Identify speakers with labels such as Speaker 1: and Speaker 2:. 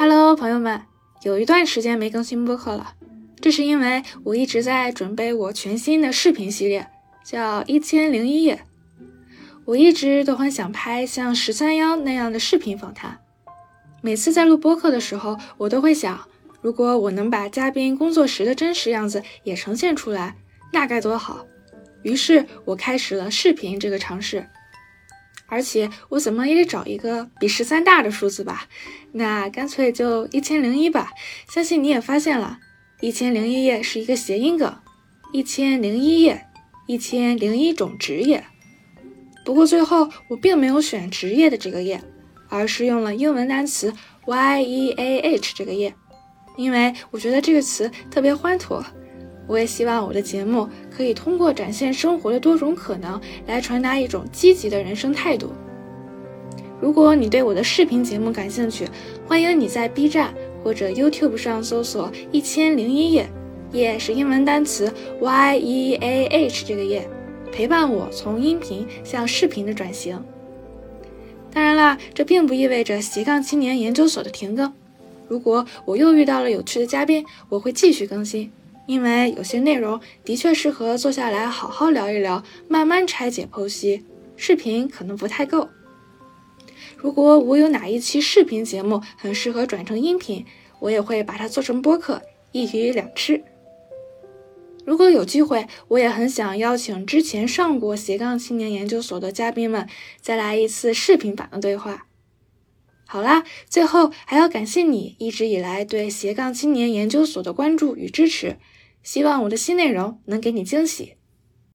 Speaker 1: Hello，朋友们，有一段时间没更新播客了，这是因为我一直在准备我全新的视频系列，叫《一千零一夜》。我一直都很想拍像十三幺那样的视频访谈。每次在录播客的时候，我都会想，如果我能把嘉宾工作时的真实样子也呈现出来，那该多好。于是我开始了视频这个尝试。而且我怎么也得找一个比十三大的数字吧，那干脆就一千零一吧。相信你也发现了，一千零一夜是一个谐音梗，一千零一夜，一千零一种职业。不过最后我并没有选职业的这个夜，而是用了英文单词 Y E A H 这个夜，因为我觉得这个词特别欢脱。我也希望我的节目可以通过展现生活的多种可能，来传达一种积极的人生态度。如果你对我的视频节目感兴趣，欢迎你在 B 站或者 YouTube 上搜索“一千零一夜”，夜是英文单词 Y E A H 这个夜，陪伴我从音频向视频的转型。当然啦，这并不意味着斜杠青年研究所的停更。如果我又遇到了有趣的嘉宾，我会继续更新。因为有些内容的确适合坐下来好好聊一聊，慢慢拆解剖析，视频可能不太够。如果我有哪一期视频节目很适合转成音频，我也会把它做成播客，一鱼两吃。如果有机会，我也很想邀请之前上过斜杠青年研究所的嘉宾们，再来一次视频版的对话。好啦，最后还要感谢你一直以来对斜杠青年研究所的关注与支持。希望我的新内容能给你惊喜。